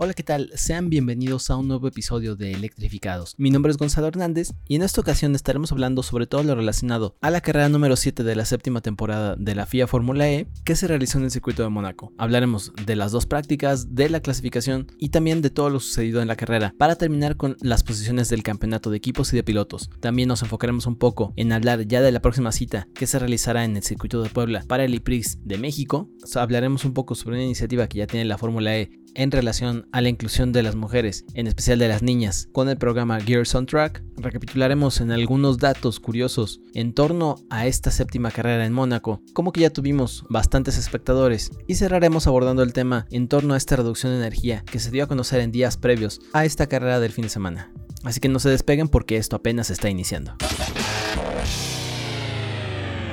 Hola, ¿qué tal? Sean bienvenidos a un nuevo episodio de Electrificados. Mi nombre es Gonzalo Hernández y en esta ocasión estaremos hablando sobre todo lo relacionado a la carrera número 7 de la séptima temporada de la FIA Fórmula E que se realizó en el circuito de Mónaco. Hablaremos de las dos prácticas, de la clasificación y también de todo lo sucedido en la carrera para terminar con las posiciones del campeonato de equipos y de pilotos. También nos enfocaremos un poco en hablar ya de la próxima cita que se realizará en el circuito de Puebla para el IPRIX de México. hablaremos un poco sobre una iniciativa que ya tiene la Fórmula E en relación a la inclusión de las mujeres, en especial de las niñas, con el programa Gears on Track. Recapitularemos en algunos datos curiosos en torno a esta séptima carrera en Mónaco, como que ya tuvimos bastantes espectadores, y cerraremos abordando el tema en torno a esta reducción de energía que se dio a conocer en días previos a esta carrera del fin de semana. Así que no se despeguen porque esto apenas está iniciando.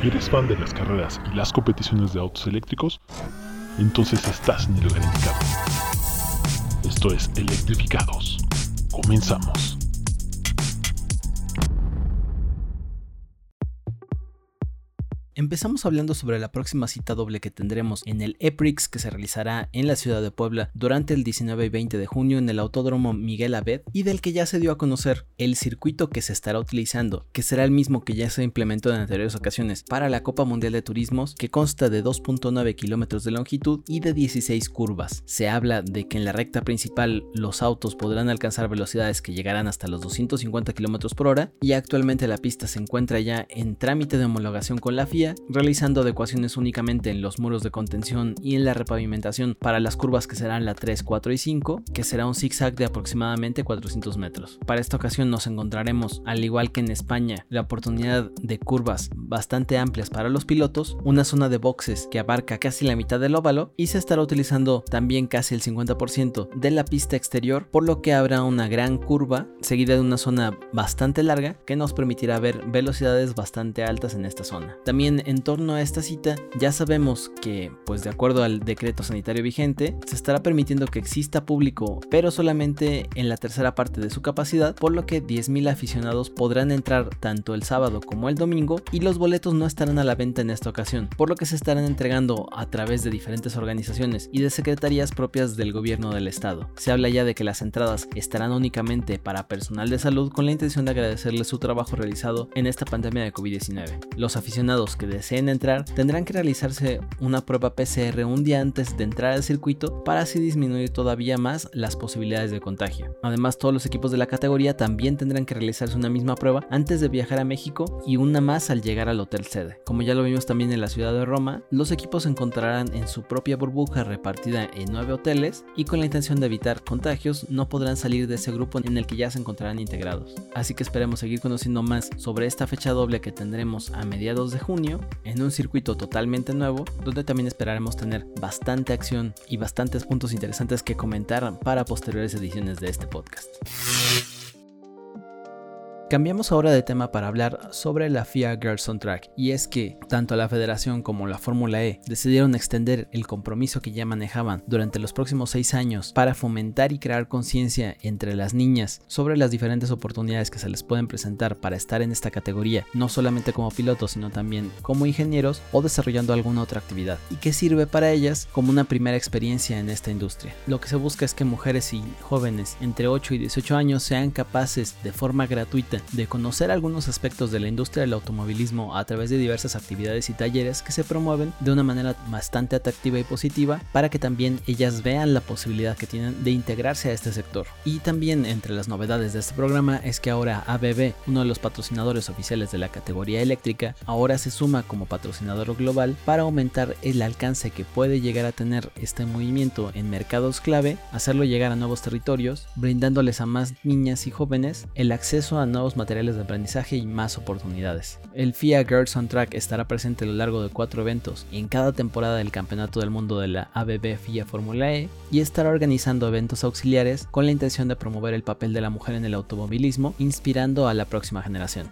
¿Eres fan de las carreras y las competiciones de autos eléctricos? Entonces estás en el lugar indicado. Esto es Electrificados. Comenzamos. Empezamos hablando sobre la próxima cita doble que tendremos en el EPRIX que se realizará en la ciudad de Puebla durante el 19 y 20 de junio en el Autódromo Miguel Abed y del que ya se dio a conocer el circuito que se estará utilizando, que será el mismo que ya se implementó en anteriores ocasiones para la Copa Mundial de Turismos, que consta de 2.9 kilómetros de longitud y de 16 curvas. Se habla de que en la recta principal los autos podrán alcanzar velocidades que llegarán hasta los 250 kilómetros por hora y actualmente la pista se encuentra ya en trámite de homologación con la FIA realizando adecuaciones únicamente en los muros de contención y en la repavimentación para las curvas que serán la 3, 4 y 5, que será un zigzag de aproximadamente 400 metros. Para esta ocasión nos encontraremos, al igual que en España, la oportunidad de curvas bastante amplias para los pilotos, una zona de boxes que abarca casi la mitad del óvalo y se estará utilizando también casi el 50% de la pista exterior, por lo que habrá una gran curva seguida de una zona bastante larga que nos permitirá ver velocidades bastante altas en esta zona. También en torno a esta cita, ya sabemos que, pues de acuerdo al decreto sanitario vigente, se estará permitiendo que exista público, pero solamente en la tercera parte de su capacidad, por lo que 10.000 aficionados podrán entrar tanto el sábado como el domingo y los boletos no estarán a la venta en esta ocasión, por lo que se estarán entregando a través de diferentes organizaciones y de secretarías propias del gobierno del estado. Se habla ya de que las entradas estarán únicamente para personal de salud con la intención de agradecerles su trabajo realizado en esta pandemia de COVID-19. Los aficionados que deseen entrar tendrán que realizarse una prueba PCR un día antes de entrar al circuito para así disminuir todavía más las posibilidades de contagio. Además, todos los equipos de la categoría también tendrán que realizarse una misma prueba antes de viajar a México y una más al llegar al hotel sede. Como ya lo vimos también en la ciudad de Roma, los equipos se encontrarán en su propia burbuja repartida en nueve hoteles y con la intención de evitar contagios no podrán salir de ese grupo en el que ya se encontrarán integrados. Así que esperemos seguir conociendo más sobre esta fecha doble que tendremos a mediados de junio en un circuito totalmente nuevo, donde también esperaremos tener bastante acción y bastantes puntos interesantes que comentar para posteriores ediciones de este podcast. Cambiamos ahora de tema para hablar sobre la FIA Girls on Track y es que tanto la federación como la Fórmula E decidieron extender el compromiso que ya manejaban durante los próximos seis años para fomentar y crear conciencia entre las niñas sobre las diferentes oportunidades que se les pueden presentar para estar en esta categoría, no solamente como pilotos sino también como ingenieros o desarrollando alguna otra actividad y que sirve para ellas como una primera experiencia en esta industria. Lo que se busca es que mujeres y jóvenes entre 8 y 18 años sean capaces de forma gratuita de conocer algunos aspectos de la industria del automovilismo a través de diversas actividades y talleres que se promueven de una manera bastante atractiva y positiva para que también ellas vean la posibilidad que tienen de integrarse a este sector. Y también entre las novedades de este programa es que ahora ABB, uno de los patrocinadores oficiales de la categoría eléctrica, ahora se suma como patrocinador global para aumentar el alcance que puede llegar a tener este movimiento en mercados clave, hacerlo llegar a nuevos territorios, brindándoles a más niñas y jóvenes el acceso a nuevos materiales de aprendizaje y más oportunidades. El FIA Girls on Track estará presente a lo largo de cuatro eventos en cada temporada del Campeonato del Mundo de la ABB FIA E y estará organizando eventos auxiliares con la intención de promover el papel de la mujer en el automovilismo, inspirando a la próxima generación.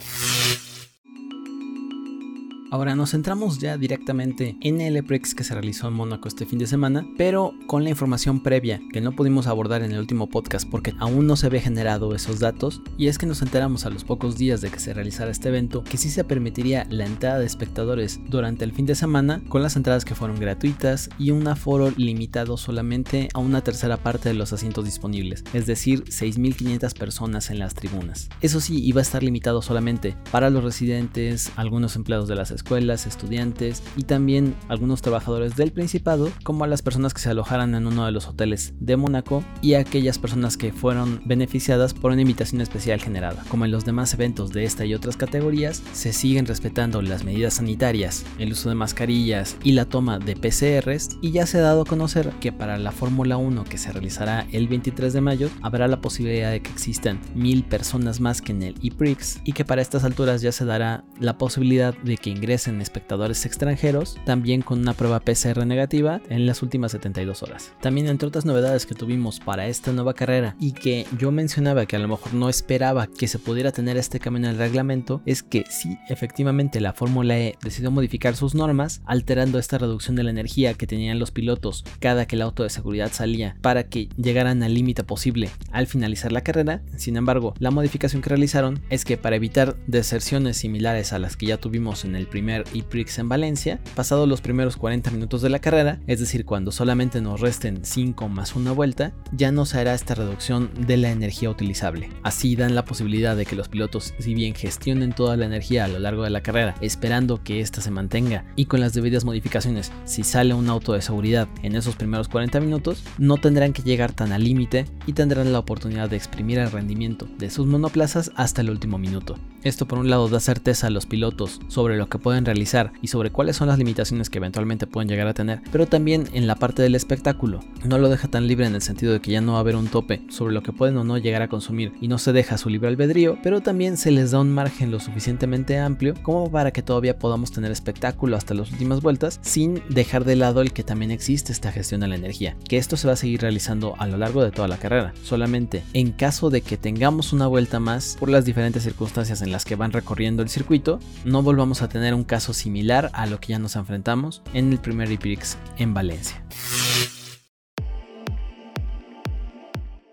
Ahora nos centramos ya directamente en el EPREX que se realizó en Mónaco este fin de semana, pero con la información previa que no pudimos abordar en el último podcast porque aún no se había generado esos datos, y es que nos enteramos a los pocos días de que se realizara este evento que sí se permitiría la entrada de espectadores durante el fin de semana con las entradas que fueron gratuitas y un aforo limitado solamente a una tercera parte de los asientos disponibles, es decir, 6.500 personas en las tribunas. Eso sí, iba a estar limitado solamente para los residentes, algunos empleados de las escuelas, escuelas, estudiantes y también algunos trabajadores del Principado, como a las personas que se alojaran en uno de los hoteles de Mónaco y a aquellas personas que fueron beneficiadas por una invitación especial generada. Como en los demás eventos de esta y otras categorías, se siguen respetando las medidas sanitarias, el uso de mascarillas y la toma de PCRs y ya se ha dado a conocer que para la Fórmula 1 que se realizará el 23 de mayo habrá la posibilidad de que existan mil personas más que en el ePrix y que para estas alturas ya se dará la posibilidad de que ingresen en espectadores extranjeros, también con una prueba PCR negativa en las últimas 72 horas. También entre otras novedades que tuvimos para esta nueva carrera y que yo mencionaba que a lo mejor no esperaba que se pudiera tener este cambio en el reglamento, es que sí, efectivamente la Fórmula E decidió modificar sus normas, alterando esta reducción de la energía que tenían los pilotos cada que el auto de seguridad salía para que llegaran al límite posible al finalizar la carrera. Sin embargo, la modificación que realizaron es que para evitar deserciones similares a las que ya tuvimos en el primer primer prix en Valencia, pasados los primeros 40 minutos de la carrera, es decir, cuando solamente nos resten 5 más una vuelta, ya no se hará esta reducción de la energía utilizable. Así dan la posibilidad de que los pilotos, si bien gestionen toda la energía a lo largo de la carrera, esperando que ésta se mantenga y con las debidas modificaciones, si sale un auto de seguridad en esos primeros 40 minutos, no tendrán que llegar tan al límite y tendrán la oportunidad de exprimir el rendimiento de sus monoplazas hasta el último minuto. Esto por un lado da certeza a los pilotos sobre lo que pueden realizar y sobre cuáles son las limitaciones que eventualmente pueden llegar a tener, pero también en la parte del espectáculo. No lo deja tan libre en el sentido de que ya no va a haber un tope sobre lo que pueden o no llegar a consumir y no se deja su libre albedrío, pero también se les da un margen lo suficientemente amplio como para que todavía podamos tener espectáculo hasta las últimas vueltas sin dejar de lado el que también existe esta gestión de la energía, que esto se va a seguir realizando a lo largo de toda la carrera. Solamente en caso de que tengamos una vuelta más por las diferentes circunstancias en las que van recorriendo el circuito, no volvamos a tener un caso similar a lo que ya nos enfrentamos en el primer IPRIX en Valencia.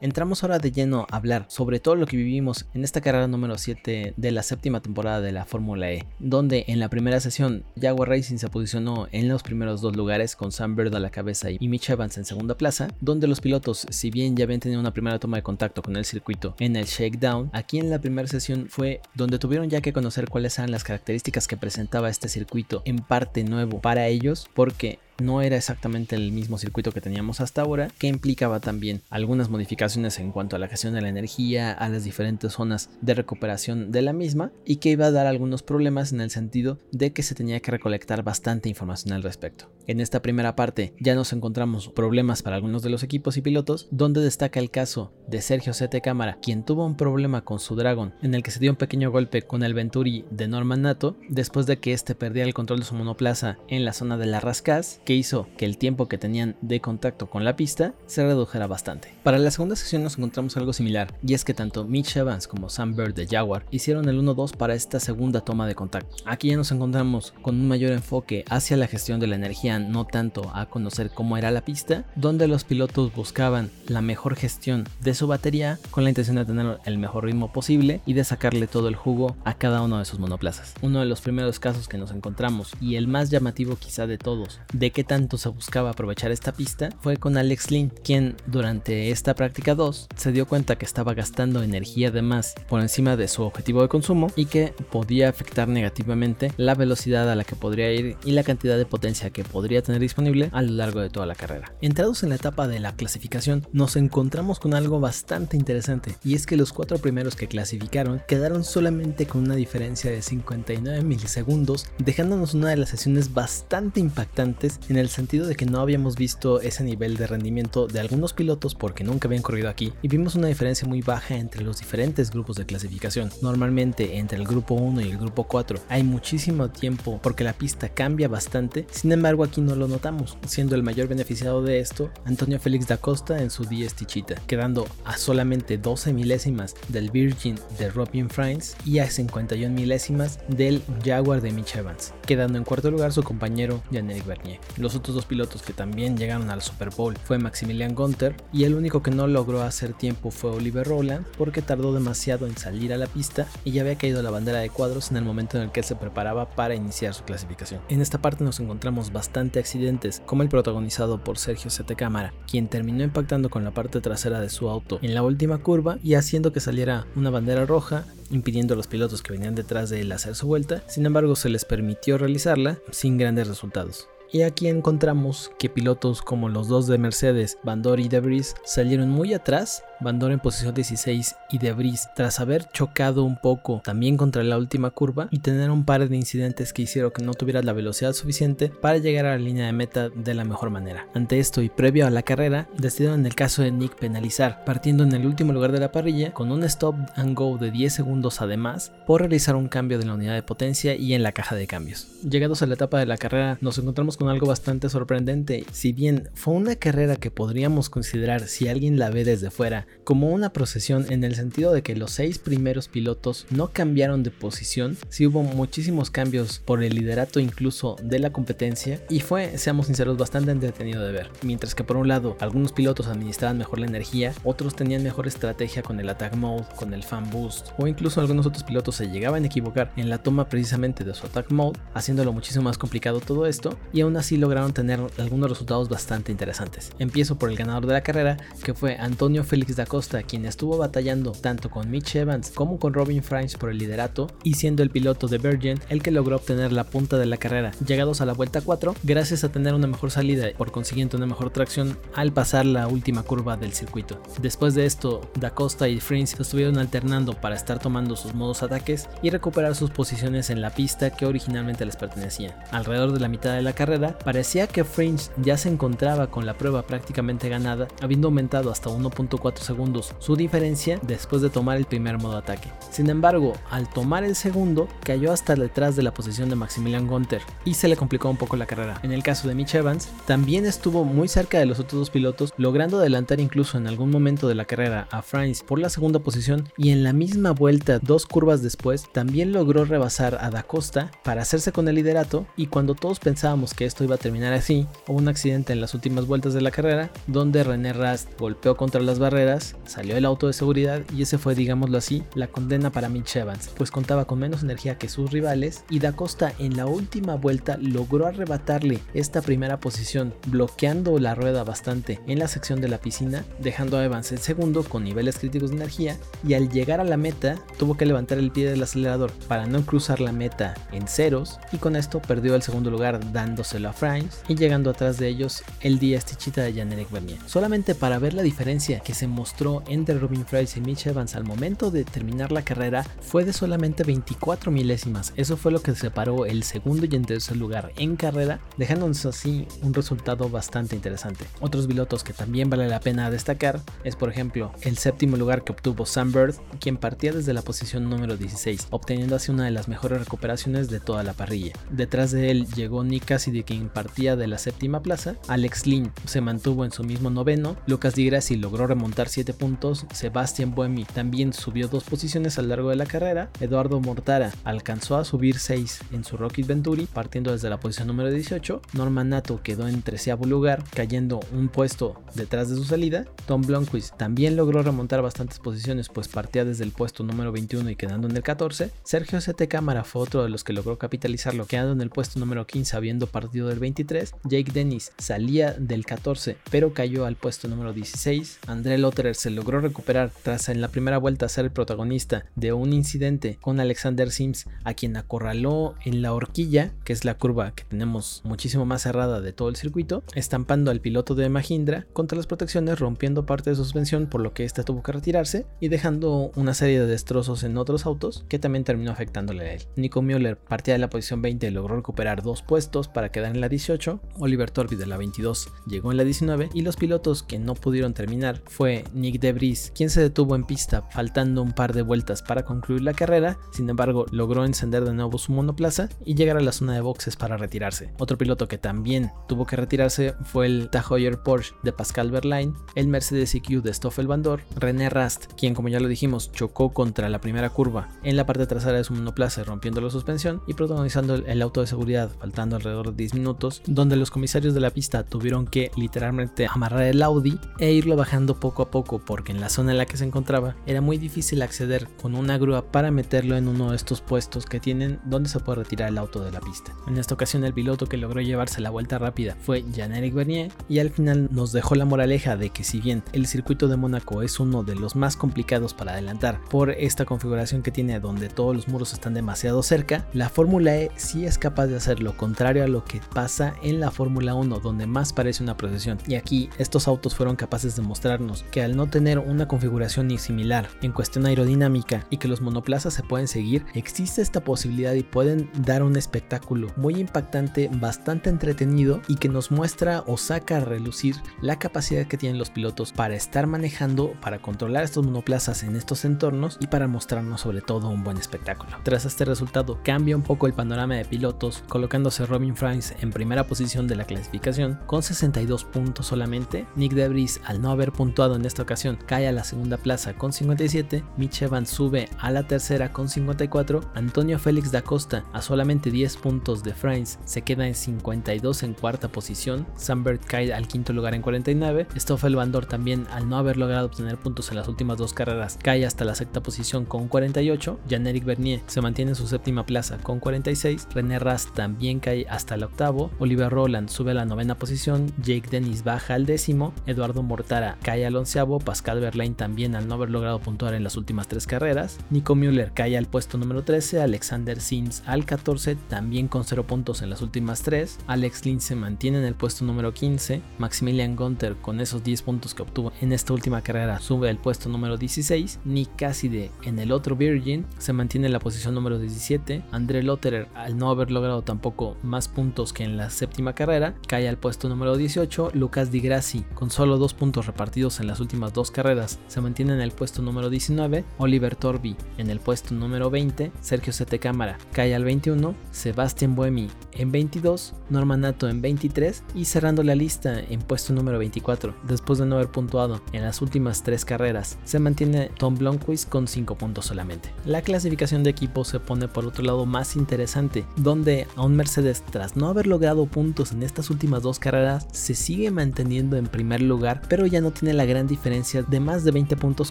Entramos ahora de lleno a hablar sobre todo lo que vivimos en esta carrera número 7 de la séptima temporada de la Fórmula E, donde en la primera sesión Jaguar Racing se posicionó en los primeros dos lugares con Sam Bird a la cabeza y Mitch Evans en segunda plaza, donde los pilotos, si bien ya habían tenido una primera toma de contacto con el circuito en el shakedown, aquí en la primera sesión fue donde tuvieron ya que conocer cuáles eran las características que presentaba este circuito en parte nuevo para ellos, porque no era exactamente el mismo circuito que teníamos hasta ahora, que implicaba también algunas modificaciones en cuanto a la gestión de la energía, a las diferentes zonas de recuperación de la misma, y que iba a dar algunos problemas en el sentido de que se tenía que recolectar bastante información al respecto. En esta primera parte ya nos encontramos problemas para algunos de los equipos y pilotos, donde destaca el caso de Sergio Sete Cámara, quien tuvo un problema con su Dragon, en el que se dio un pequeño golpe con el Venturi de Norman Nato, después de que este perdiera el control de su monoplaza en la zona de la Rascaz, que hizo que el tiempo que tenían de contacto con la pista se redujera bastante. Para la segunda sesión nos encontramos algo similar, y es que tanto Mitch Evans como Sam Bird de Jaguar hicieron el 1-2 para esta segunda toma de contacto. Aquí ya nos encontramos con un mayor enfoque hacia la gestión de la energía, no tanto a conocer cómo era la pista, donde los pilotos buscaban la mejor gestión de su batería con la intención de tener el mejor ritmo posible y de sacarle todo el jugo a cada uno de sus monoplazas. Uno de los primeros casos que nos encontramos y el más llamativo quizá de todos, de que tanto se buscaba aprovechar esta pista fue con Alex Lynn, quien durante esta práctica 2 se dio cuenta que estaba gastando energía de más por encima de su objetivo de consumo y que podía afectar negativamente la velocidad a la que podría ir y la cantidad de potencia que podría tener disponible a lo largo de toda la carrera. Entrados en la etapa de la clasificación, nos encontramos con algo bastante interesante y es que los cuatro primeros que clasificaron quedaron solamente con una diferencia de 59 milisegundos, dejándonos una de las sesiones bastante impactantes en el sentido de que no habíamos visto ese nivel de rendimiento de algunos pilotos porque nunca habían corrido aquí y vimos una diferencia muy baja entre los diferentes grupos de clasificación. Normalmente entre el grupo 1 y el grupo 4 hay muchísimo tiempo porque la pista cambia bastante, sin embargo aquí no lo notamos, siendo el mayor beneficiado de esto Antonio Félix da Costa en su 10 Tichita, quedando a solamente 12 milésimas del Virgin de Robin France y a 51 milésimas del Jaguar de Mitch Evans, quedando en cuarto lugar su compañero Jean-Éric Bernier. Los otros dos pilotos que también llegaron al Super Bowl fue Maximilian Gunther y el único que no logró hacer tiempo fue Oliver Rowland porque tardó demasiado en salir a la pista y ya había caído la bandera de cuadros en el momento en el que él se preparaba para iniciar su clasificación. En esta parte nos encontramos bastante accidentes, como el protagonizado por Sergio Sete Cámara, quien terminó impactando con la parte trasera de su auto en la última curva y haciendo que saliera una bandera roja impidiendo a los pilotos que venían detrás de él hacer su vuelta, sin embargo se les permitió realizarla sin grandes resultados. Y aquí encontramos que pilotos como los dos de Mercedes, Bandor y Debris, salieron muy atrás Bandor en posición 16 y Debris, tras haber chocado un poco también contra la última curva y tener un par de incidentes que hicieron que no tuviera la velocidad suficiente para llegar a la línea de meta de la mejor manera. Ante esto y previo a la carrera, decidieron en el caso de Nick penalizar, partiendo en el último lugar de la parrilla con un stop and go de 10 segundos además por realizar un cambio de la unidad de potencia y en la caja de cambios. Llegados a la etapa de la carrera, nos encontramos con algo bastante sorprendente. Si bien fue una carrera que podríamos considerar si alguien la ve desde fuera como una procesión en el sentido de que los seis primeros pilotos no cambiaron de posición, sí hubo muchísimos cambios por el liderato incluso de la competencia y fue, seamos sinceros, bastante entretenido de ver. Mientras que por un lado algunos pilotos administraban mejor la energía, otros tenían mejor estrategia con el attack mode, con el fan boost o incluso algunos otros pilotos se llegaban a equivocar en la toma precisamente de su attack mode, haciéndolo muchísimo más complicado todo esto y aún así lograron tener algunos resultados bastante interesantes. Empiezo por el ganador de la carrera que fue Antonio Félix da Costa, quien estuvo batallando tanto con Mitch Evans como con Robin Franks por el liderato y siendo el piloto de Virgin el que logró obtener la punta de la carrera, llegados a la vuelta 4 gracias a tener una mejor salida y por consiguiente una mejor tracción al pasar la última curva del circuito. Después de esto, Da Costa y Franks estuvieron alternando para estar tomando sus modos ataques y recuperar sus posiciones en la pista que originalmente les pertenecía. Alrededor de la mitad de la carrera, parecía que Franks ya se encontraba con la prueba prácticamente ganada, habiendo aumentado hasta 1.4 segundos su diferencia después de tomar el primer modo ataque. Sin embargo, al tomar el segundo, cayó hasta detrás de la posición de Maximilian Gunther y se le complicó un poco la carrera. En el caso de Mitch Evans, también estuvo muy cerca de los otros dos pilotos, logrando adelantar incluso en algún momento de la carrera a Franz por la segunda posición y en la misma vuelta, dos curvas después, también logró rebasar a Da Costa para hacerse con el liderato y cuando todos pensábamos que esto iba a terminar así, hubo un accidente en las últimas vueltas de la carrera donde René Rast golpeó contra las barreras, salió el auto de seguridad y ese fue, digámoslo así, la condena para Mitch Evans, pues contaba con menos energía que sus rivales y Da Costa en la última vuelta logró arrebatarle esta primera posición, bloqueando la rueda bastante en la sección de la piscina, dejando a Evans el segundo con niveles críticos de energía y al llegar a la meta tuvo que levantar el pie del acelerador para no cruzar la meta en ceros y con esto perdió el segundo lugar dándoselo a Frames y llegando atrás de ellos el día estichita de Jan-Eric Bernier. Solamente para ver la diferencia que se mostró entre Robin Price y Mitch Evans al momento de terminar la carrera fue de solamente 24 milésimas. Eso fue lo que separó el segundo y el tercer lugar en carrera, dejándonos así un resultado bastante interesante. Otros pilotos que también vale la pena destacar es por ejemplo el séptimo lugar que obtuvo Sam Bird, quien partía desde la posición número 16, obteniendo así una de las mejores recuperaciones de toda la parrilla. Detrás de él llegó Nick Cassidy, quien partía de la séptima plaza, Alex Lynn se mantuvo en su mismo noveno, Lucas Di Grassi logró remontar 7 puntos, Sebastian Buemi también subió dos posiciones a lo largo de la carrera, Eduardo Mortara alcanzó a subir 6 en su Rocket Venturi, partiendo desde la posición número 18, Norman Nato quedó en treceavo lugar, cayendo un puesto detrás de su salida, Tom Blomqvist también logró remontar bastantes posiciones, pues partía desde el puesto número 21 y quedando en el 14, Sergio CT Cámara fue otro de los que logró capitalizarlo, quedando en el puesto número 15 habiendo partido del 23, Jake Dennis salía del 14 pero cayó al puesto número 16, André Se logró recuperar tras en la primera vuelta ser el protagonista de un incidente con Alexander Sims, a quien acorraló en la horquilla, que es la curva que tenemos muchísimo más cerrada de todo el circuito, estampando al piloto de Mahindra contra las protecciones, rompiendo parte de su suspensión, por lo que ésta tuvo que retirarse y dejando una serie de destrozos en otros autos que también terminó afectándole a él. Nico Müller partía de la posición 20 y logró recuperar dos puestos para quedar en la 18, Oliver Torbi de la 22 llegó en la 19 y los pilotos que no pudieron terminar fue Nick Debris, quien se detuvo en pista faltando un par de vueltas para concluir la carrera, sin embargo logró encender de nuevo su monoplaza y llegar a la zona de boxes para retirarse. Otro piloto que también tuvo que retirarse fue el Tahoyer Porsche de Pascal Verlaine, el Mercedes EQ de Stoffel Van Dorn, René Rast, quien como ya lo dijimos chocó contra la primera curva en la parte trasera de su monoplaza rompiendo la suspensión y protagonizando el auto de seguridad faltando alrededor de 10 minutos, donde los comisarios de la pista tuvieron que literalmente amarrar el Audi e irlo bajando poco a poco porque en la zona en la que se encontraba era muy difícil acceder con una grúa para meterlo en uno de estos puestos que tienen donde se puede retirar el auto de la pista. En esta ocasión el piloto que logró llevarse la vuelta rápida fue Jean-Éric Bernier y al final nos dejó la moraleja de que si bien el circuito de Mónaco es uno de los más complicados para adelantar por esta configuración que tiene donde todos los muros están demasiado cerca, la Fórmula E sí es capaz de hacer lo contrario a lo que pasa en la Fórmula 1 donde más parece una procesión. Y aquí estos autos fueron capaces de mostrarnos que al no tener una configuración ni similar en cuestión aerodinámica y que los monoplazas se pueden seguir, existe esta posibilidad y pueden dar un espectáculo muy impactante, bastante entretenido y que nos muestra o saca a relucir la capacidad que tienen los pilotos para estar manejando, para controlar estos monoplazas en estos entornos y para mostrarnos sobre todo un buen espectáculo. Tras este resultado cambia un poco el panorama de pilotos, colocándose Robin Franz en primera posición de la clasificación con 62 puntos solamente. Nick Debris, al no haber puntuado en esta ocasión, cae a la segunda plaza con 57. Mitch Evans sube a la tercera con 54. Antonio Félix da Costa, a solamente 10 puntos de Franz, se queda en 52 en cuarta posición. Sambert cae al quinto lugar en 49. Stoffel Bandor también, al no haber logrado obtener puntos en las últimas dos carreras, cae hasta la sexta posición con 48. Jan-Eric Bernier se mantiene en su séptima plaza con 46. René Rast también cae hasta el octavo. Oliver Roland sube a la novena posición. Jake Dennis baja al décimo. Eduardo Mortara cae al onceavo. Pascal Verlaine también al no haber logrado puntuar en las últimas tres carreras. Nico Müller cae al puesto número 13. Alexander Sims al 14, también con 0 puntos en las últimas tres. Alex Lynn se mantiene en el puesto número 15. Maximilian Gunther con esos 10 puntos que obtuvo en esta última carrera sube al puesto número 16. Nick Cassidy en el otro Virgin se mantiene en la posición número 17. André Lotterer, al no haber logrado tampoco más puntos que en la séptima carrera, cae al puesto número 18. Lucas Di Grassi, con solo dos puntos repartidos en las últimas dos carreras, se mantiene en el puesto número 19. Oliver Torbi en el puesto número 20. Sergio Sete Cámara cae al 21. Sebastian Buemi en 22. Norman Nato en 23. Y cerrando la lista en puesto número 24, después de no haber puntuado en las últimas tres carreras, se mantiene Tom Blomqvist con 5 puntos solamente. La clasificación de equipo se pone por otro lado más interesante, donde a un Mercedes tras no haber logrado puntos en estas últimas dos carreras se sigue manteniendo en primer lugar, pero ya no tiene la gran diferencia de más de 20 puntos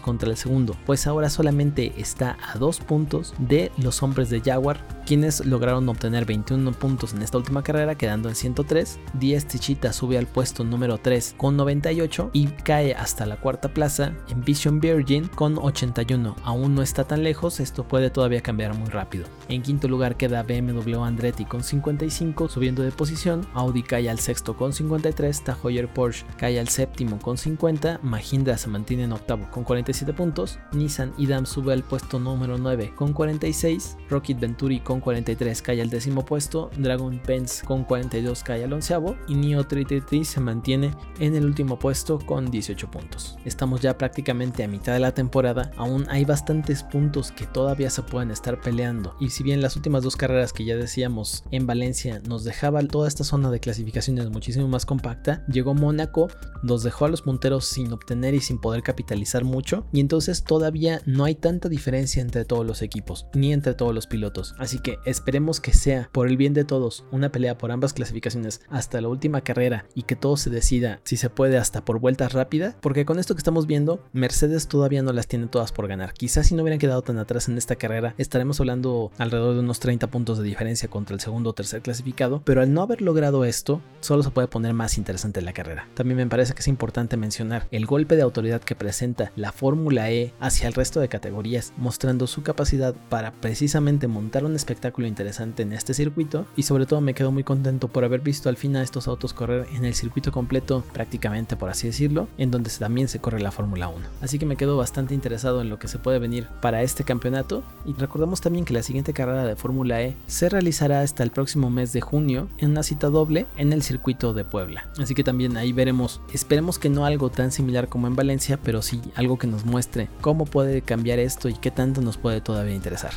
contra el segundo, pues ahora solamente está a 2 puntos de los hombres de Jaguar, quienes lograron obtener 21 puntos en esta última carrera, quedando en 103. Diez Tichita sube al puesto número 3 con 98 y cae hasta la cuarta plaza en Vision Virgin con 81. Aún no está tan lejos, esto puede todavía cambiar muy rápido. En quinto lugar queda BMW Andretti con 55, subiendo de posición. Audi cae al sexto con 53, Tahoyer Porsche cae al séptimo con 50, Se mantiene en octavo con 47 puntos, Nissan Idam sube al puesto número 9 con 46, Rocket Venturi con 43 cae al décimo puesto, Dragon Pence con 42 cae al onceavo y Neo 333 se mantiene en el último puesto con 18 puntos. Estamos ya prácticamente a mitad de la temporada, aún hay bastantes puntos que todavía se pueden estar peleando y si bien las últimas dos carreras que ya decíamos en Valencia nos dejaba toda esta zona de clasificaciones muchísimo más compacta, llegó Mónaco, nos dejó a los punteros sin obtener y sin poder capitalizar mucho y entonces todavía no hay tanta diferencia entre todos los equipos ni entre todos los pilotos. Así que esperemos que sea por el bien de todos una pelea por ambas clasificaciones hasta la última carrera y que todo se decida si se puede hasta por vueltas rápidas, porque con esto que estamos viendo, Mercedes todavía no las tiene todas por ganar. Quizás si no hubieran quedado tan atrás en esta carrera, estaremos hablando alrededor de unos 30 puntos de diferencia contra el segundo o tercer clasificado, pero al no haber logrado esto, solo se puede poner más interesante la carrera. También me parece que es importante mencionar el golpe de autoridad que presenta la Fórmula E hacia el resto de categorías, mostrando su capacidad para precisamente montar un espectáculo interesante en este circuito y sobre todo me quedo muy contento por haber visto al fin a estos autos correr en el circuito completo prácticamente por así decirlo, en donde también se corre la Fórmula 1. Así que me quedo bastante interesado en lo que se puede venir para este campeonato y recordamos también que la siguiente carrera de Fórmula E se realizará hasta el próximo mes de junio en una cita doble en el circuito de Puebla. Así que también ahí veremos, esperemos que no algo tan similar como en Valencia, pero sí algo que nos muestre cómo puede cambiar esto y qué tanto nos puede todavía interesar.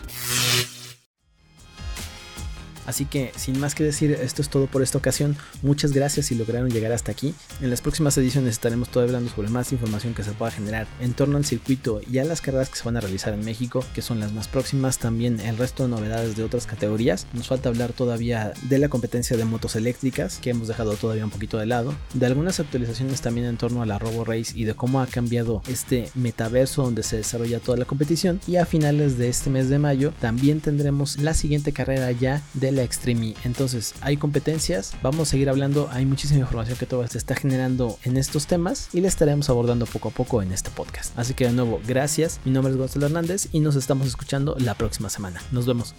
Así que sin más que decir, esto es todo por esta ocasión. Muchas gracias si lograron llegar hasta aquí. En las próximas ediciones estaremos todavía hablando sobre más información que se pueda generar en torno al circuito y a las carreras que se van a realizar en México, que son las más próximas. También el resto de novedades de otras categorías. Nos falta hablar todavía de la competencia de motos eléctricas, que hemos dejado todavía un poquito de lado. De algunas actualizaciones también en torno a la Robo Race y de cómo ha cambiado este metaverso donde se desarrolla toda la competición. Y a finales de este mes de mayo también tendremos la siguiente carrera ya de la Extreme. Entonces, hay competencias, vamos a seguir hablando, hay muchísima información que todavía se está generando en estos temas y la estaremos abordando poco a poco en este podcast. Así que de nuevo, gracias, mi nombre es Gonzalo Hernández y nos estamos escuchando la próxima semana. Nos vemos.